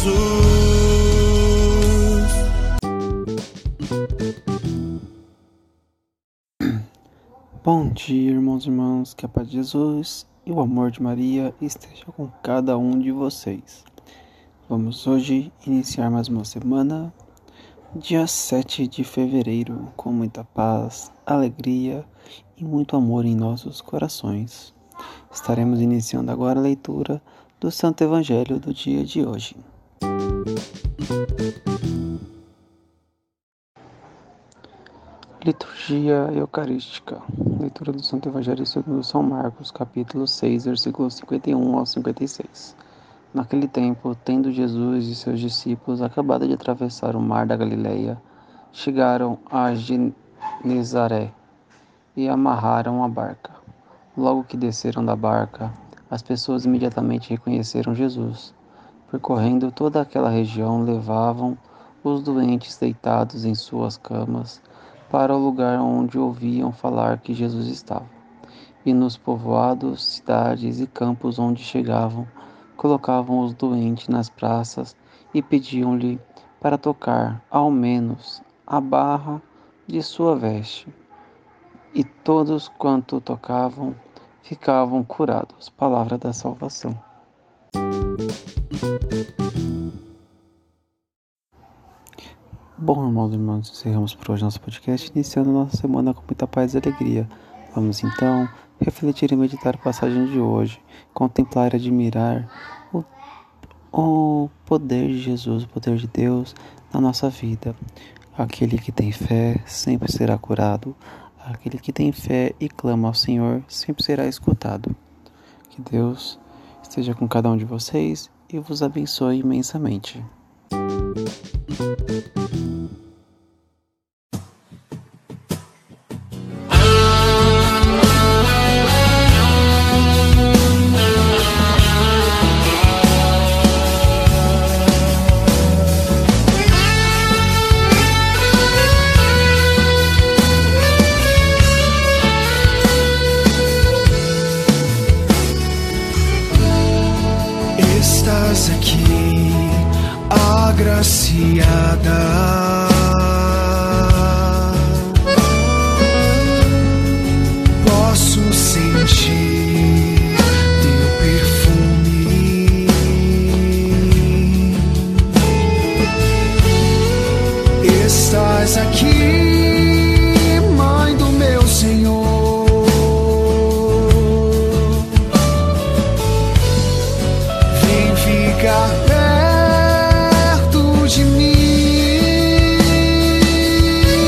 Jesus. Bom dia, irmãos e irmãs, que a paz de Jesus e o amor de Maria esteja com cada um de vocês. Vamos hoje iniciar mais uma semana, dia 7 de fevereiro, com muita paz, alegria e muito amor em nossos corações. Estaremos iniciando agora a leitura do Santo Evangelho do dia de hoje. Liturgia Eucarística. Leitura do Santo Evangelho segundo São Marcos, capítulo 6, versículos 51 ao 56. Naquele tempo, tendo Jesus e seus discípulos acabado de atravessar o mar da Galileia, chegaram a Genezaré e amarraram a barca. Logo que desceram da barca, as pessoas imediatamente reconheceram Jesus. Percorrendo toda aquela região, levavam os doentes deitados em suas camas para o lugar onde ouviam falar que Jesus estava. E nos povoados, cidades e campos onde chegavam, colocavam os doentes nas praças e pediam-lhe para tocar, ao menos, a barra de sua veste. E todos quanto tocavam ficavam curados. Palavra da salvação. Bom, irmãos e irmãs, encerramos por hoje nosso podcast, iniciando nossa semana com muita paz e alegria. Vamos então refletir e meditar a passagem de hoje, contemplar e admirar o, o poder de Jesus, o poder de Deus na nossa vida. Aquele que tem fé sempre será curado, aquele que tem fé e clama ao Senhor sempre será escutado. Que Deus esteja com cada um de vocês e vos abençoe imensamente. Agraciada.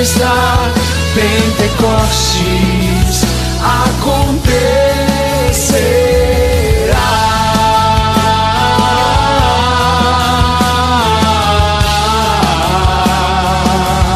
superstar. Bem